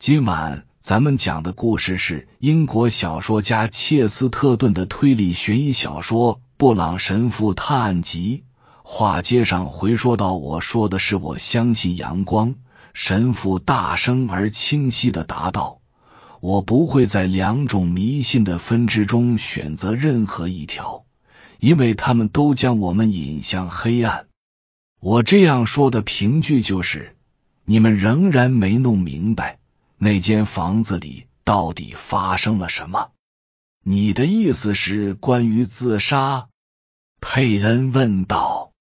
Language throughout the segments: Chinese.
今晚咱们讲的故事是英国小说家切斯特顿的推理悬疑小说《布朗神父探案集》。话接上回说到，我说的是我相信阳光。神父大声而清晰的答道：“我不会在两种迷信的分支中选择任何一条，因为他们都将我们引向黑暗。”我这样说的凭据就是，你们仍然没弄明白。那间房子里到底发生了什么？你的意思是关于自杀？佩恩问道。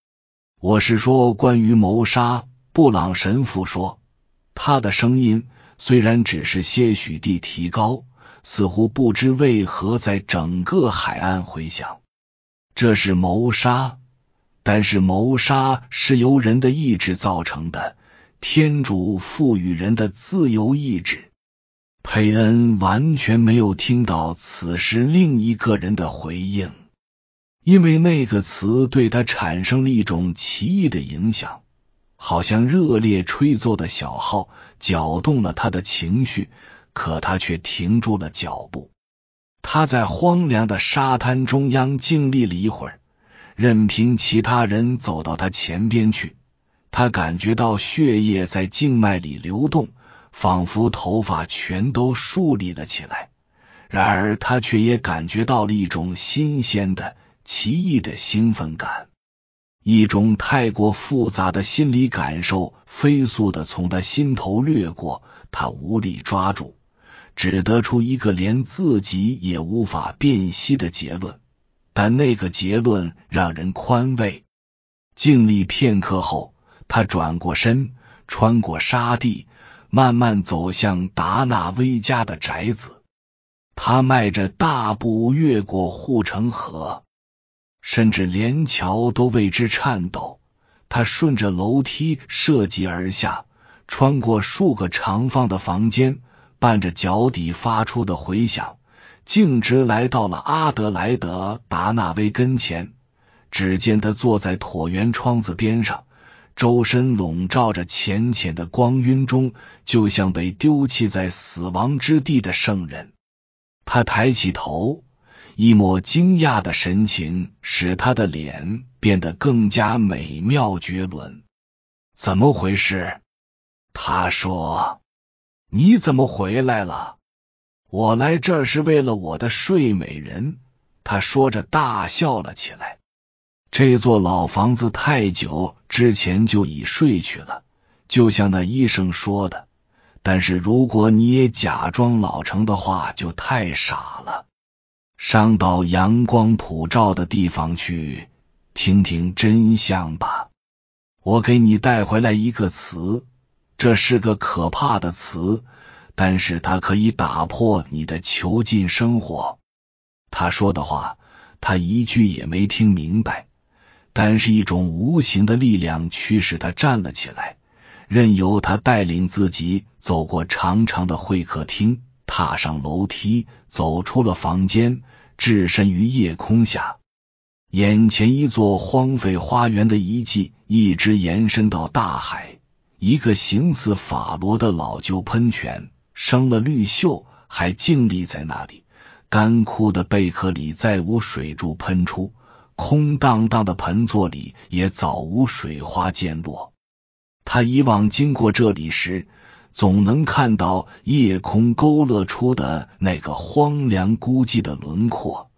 我是说关于谋杀。布朗神父说，他的声音虽然只是些许地提高，似乎不知为何在整个海岸回响。这是谋杀，但是谋杀是由人的意志造成的。天主赋予人的自由意志。佩恩完全没有听到此时另一个人的回应，因为那个词对他产生了一种奇异的影响，好像热烈吹奏的小号搅动了他的情绪。可他却停住了脚步。他在荒凉的沙滩中央静立了一会儿，任凭其他人走到他前边去。他感觉到血液在静脉里流动，仿佛头发全都竖立了起来。然而，他却也感觉到了一种新鲜的、奇异的兴奋感，一种太过复杂的心理感受飞速的从他心头掠过。他无力抓住，只得出一个连自己也无法辨析的结论。但那个结论让人宽慰。静立片刻后。他转过身，穿过沙地，慢慢走向达纳威家的宅子。他迈着大步越过护城河，甚至连桥都为之颤抖。他顺着楼梯涉级而下，穿过数个长方的房间，伴着脚底发出的回响，径直来到了阿德莱德·达纳威跟前。只见他坐在椭圆窗子边上。周身笼罩着浅浅的光晕中，就像被丢弃在死亡之地的圣人。他抬起头，一抹惊讶的神情使他的脸变得更加美妙绝伦。怎么回事？他说：“你怎么回来了？我来这儿是为了我的睡美人。”他说着大笑了起来。这座老房子太久之前就已睡去了，就像那医生说的。但是如果你也假装老成的话，就太傻了。上到阳光普照的地方去，听听真相吧。我给你带回来一个词，这是个可怕的词，但是它可以打破你的囚禁生活。他说的话，他一句也没听明白。但是一种无形的力量驱使他站了起来，任由他带领自己走过长长的会客厅，踏上楼梯，走出了房间，置身于夜空下。眼前一座荒废花园的遗迹，一直延伸到大海。一个形似法罗的老旧喷泉，生了绿锈，还静立在那里。干枯的贝壳里再无水柱喷出。空荡荡的盆座里也早无水花溅落。他以往经过这里时，总能看到夜空勾勒出的那个荒凉孤寂的轮廓，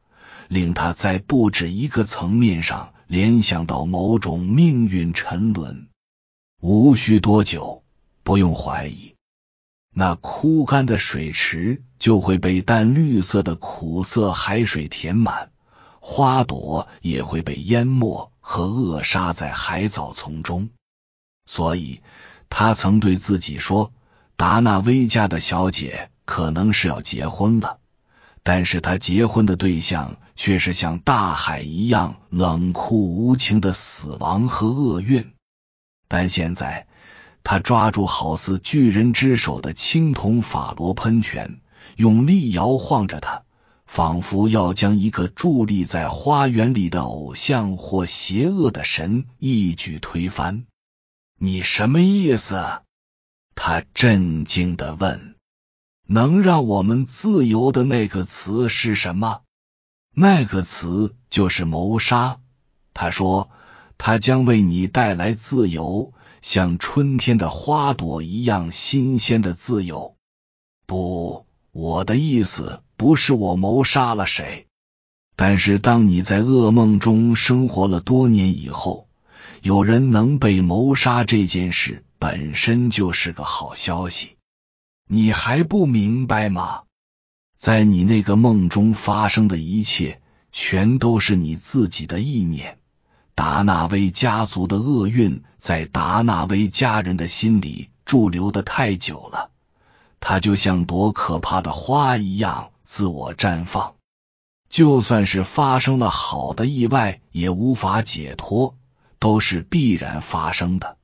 令他在不止一个层面上联想到某种命运沉沦。无需多久，不用怀疑，那枯干的水池就会被淡绿色的苦涩海水填满。花朵也会被淹没和扼杀在海藻丛中，所以他曾对自己说：“达纳威家的小姐可能是要结婚了，但是他结婚的对象却是像大海一样冷酷无情的死亡和厄运。”但现在，他抓住好似巨人之手的青铜法罗喷泉，用力摇晃着它。仿佛要将一个伫立在花园里的偶像或邪恶的神一举推翻。你什么意思？他震惊的问。能让我们自由的那个词是什么？那个词就是谋杀。他说，他将为你带来自由，像春天的花朵一样新鲜的自由。不，我的意思不是我谋杀了谁。但是，当你在噩梦中生活了多年以后，有人能被谋杀，这件事本身就是个好消息。你还不明白吗？在你那个梦中发生的一切，全都是你自己的意念。达纳威家族的厄运在达纳威家人的心里驻留的太久了，它就像朵可怕的花一样自我绽放。就算是发生了好的意外，也无法解脱，都是必然发生的。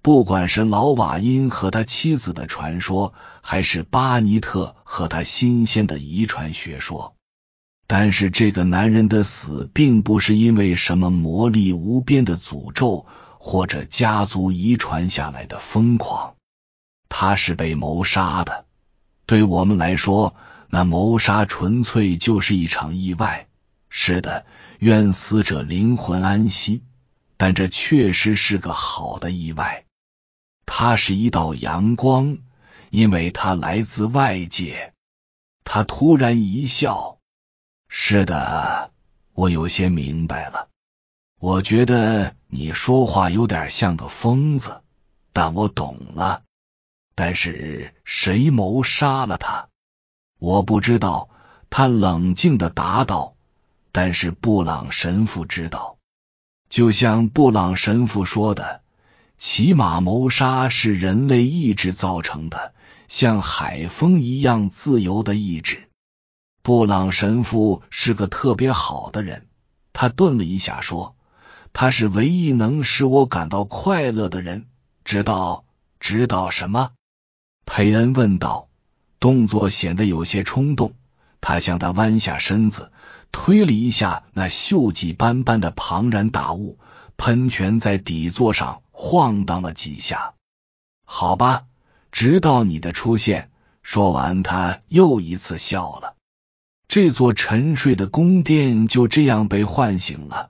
不管是老瓦因和他妻子的传说，还是巴尼特和他新鲜的遗传学说，但是这个男人的死并不是因为什么魔力无边的诅咒，或者家族遗传下来的疯狂，他是被谋杀的。对我们来说，那谋杀纯粹就是一场意外。是的，愿死者灵魂安息，但这确实是个好的意外。它是一道阳光，因为它来自外界。他突然一笑：“是的，我有些明白了。我觉得你说话有点像个疯子，但我懂了。但是谁谋杀了他？我不知道。”他冷静的答道：“但是布朗神父知道，就像布朗神父说的。”骑马谋杀是人类意志造成的，像海风一样自由的意志。布朗神父是个特别好的人。他顿了一下，说：“他是唯一能使我感到快乐的人。”知道？知道什么？佩恩问道，动作显得有些冲动。他向他弯下身子，推了一下那锈迹斑斑的庞然大物，喷泉在底座上。晃荡了几下，好吧，直到你的出现。说完，他又一次笑了。这座沉睡的宫殿就这样被唤醒了。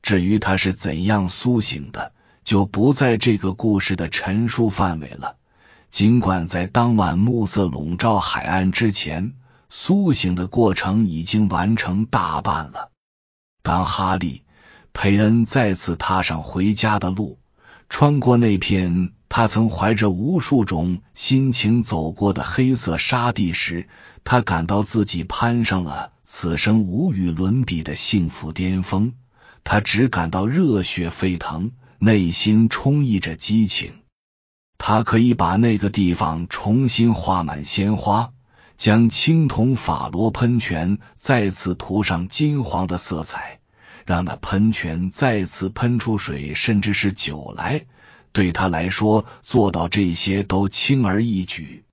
至于他是怎样苏醒的，就不在这个故事的陈述范围了。尽管在当晚暮色笼罩海岸之前，苏醒的过程已经完成大半了。当哈利·佩恩再次踏上回家的路。穿过那片他曾怀着无数种心情走过的黑色沙地时，他感到自己攀上了此生无与伦比的幸福巅峰。他只感到热血沸腾，内心充溢着激情。他可以把那个地方重新画满鲜花，将青铜法罗喷泉再次涂上金黄的色彩。让那喷泉再次喷出水，甚至是酒来，对他来说做到这些都轻而易举。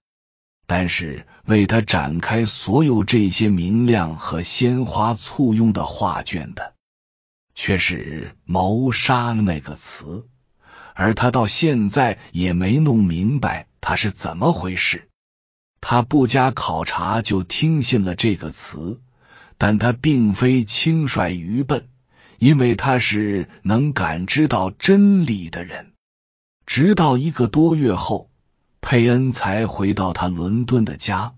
但是为他展开所有这些明亮和鲜花簇拥的画卷的，却是“谋杀”那个词，而他到现在也没弄明白他是怎么回事。他不加考察就听信了这个词，但他并非轻率愚笨。因为他是能感知到真理的人，直到一个多月后，佩恩才回到他伦敦的家，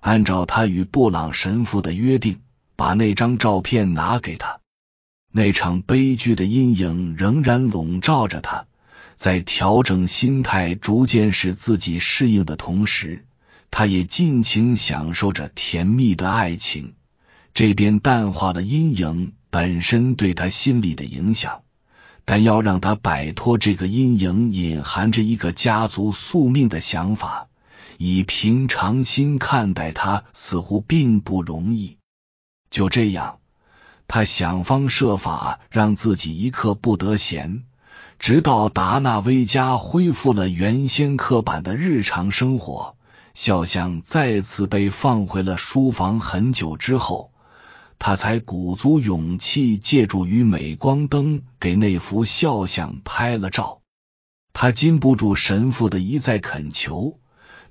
按照他与布朗神父的约定，把那张照片拿给他。那场悲剧的阴影仍然笼罩着他，在调整心态、逐渐使自己适应的同时，他也尽情享受着甜蜜的爱情。这边淡化的阴影。本身对他心理的影响，但要让他摆脱这个阴影，隐含着一个家族宿命的想法，以平常心看待他，似乎并不容易。就这样，他想方设法让自己一刻不得闲，直到达纳威家恢复了原先刻板的日常生活，肖像再次被放回了书房。很久之后。他才鼓足勇气，借助于镁光灯给那幅肖像拍了照。他禁不住神父的一再恳求，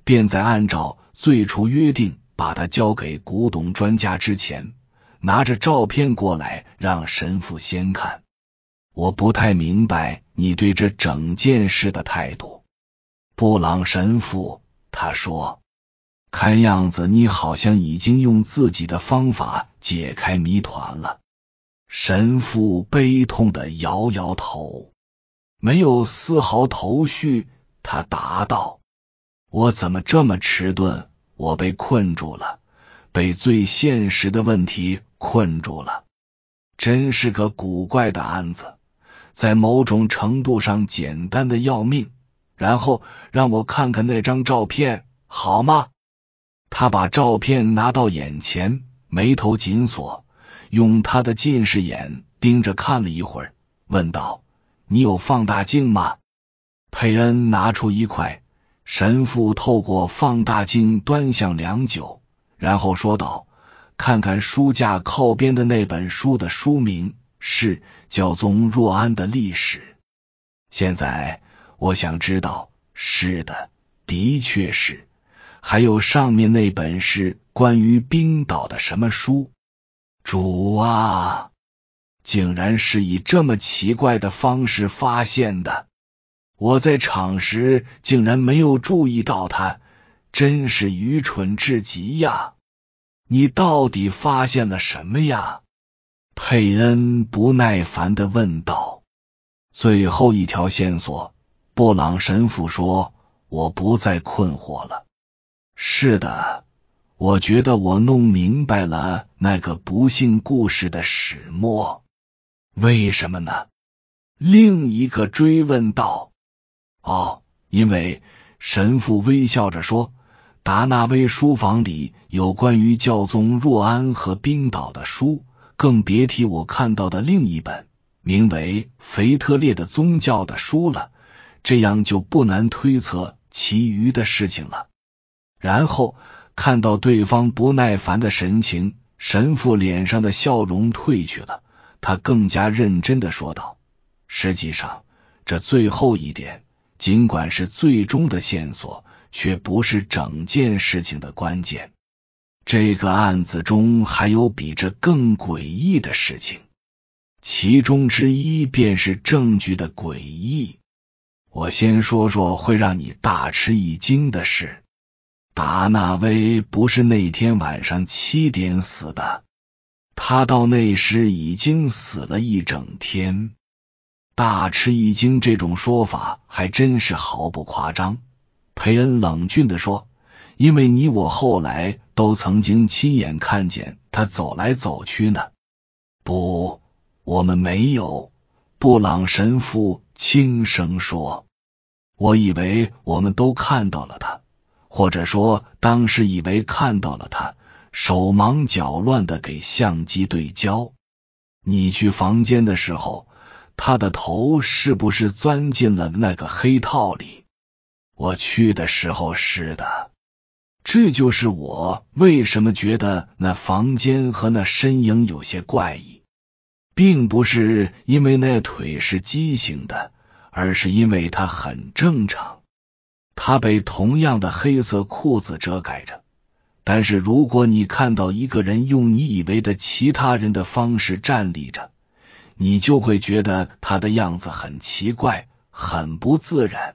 便在按照最初约定把它交给古董专家之前，拿着照片过来让神父先看。我不太明白你对这整件事的态度，布朗神父。他说：“看样子你好像已经用自己的方法解开谜团了。”神父悲痛的摇摇头，没有丝毫头绪。他答道：“我怎么这么迟钝？我被困住了，被最现实的问题困住了。真是个古怪的案子，在某种程度上简单的要命。然后让我看看那张照片，好吗？”他把照片拿到眼前，眉头紧锁，用他的近视眼盯着看了一会儿，问道：“你有放大镜吗？”佩恩拿出一块，神父透过放大镜端详良久，然后说道：“看看书架靠边的那本书的书名是《教宗若安的历史》。现在我想知道，是的，的确是。还有上面那本是关于冰岛的什么书？主啊，竟然是以这么奇怪的方式发现的！”我在场时竟然没有注意到他，真是愚蠢至极呀！你到底发现了什么呀？佩恩不耐烦的问道。最后一条线索，布朗神父说：“我不再困惑了。”是的，我觉得我弄明白了那个不幸故事的始末。为什么呢？另一个追问道。哦，因为神父微笑着说：“达纳威书房里有关于教宗若安和冰岛的书，更别提我看到的另一本名为《腓特烈的宗教》的书了。这样就不难推测其余的事情了。”然后看到对方不耐烦的神情，神父脸上的笑容褪去了，他更加认真的说道：“实际上，这最后一点。”尽管是最终的线索，却不是整件事情的关键。这个案子中还有比这更诡异的事情，其中之一便是证据的诡异。我先说说会让你大吃一惊的事：达纳威不是那天晚上七点死的，他到那时已经死了一整天。大吃一惊，这种说法还真是毫不夸张。佩恩冷峻的说：“因为你我后来都曾经亲眼看见他走来走去呢。”不，我们没有。布朗神父轻声说：“我以为我们都看到了他，或者说当时以为看到了他，手忙脚乱的给相机对焦。你去房间的时候。”他的头是不是钻进了那个黑套里？我去的时候是的，这就是我为什么觉得那房间和那身影有些怪异，并不是因为那腿是畸形的，而是因为它很正常。他被同样的黑色裤子遮盖着，但是如果你看到一个人用你以为的其他人的方式站立着。你就会觉得他的样子很奇怪，很不自然。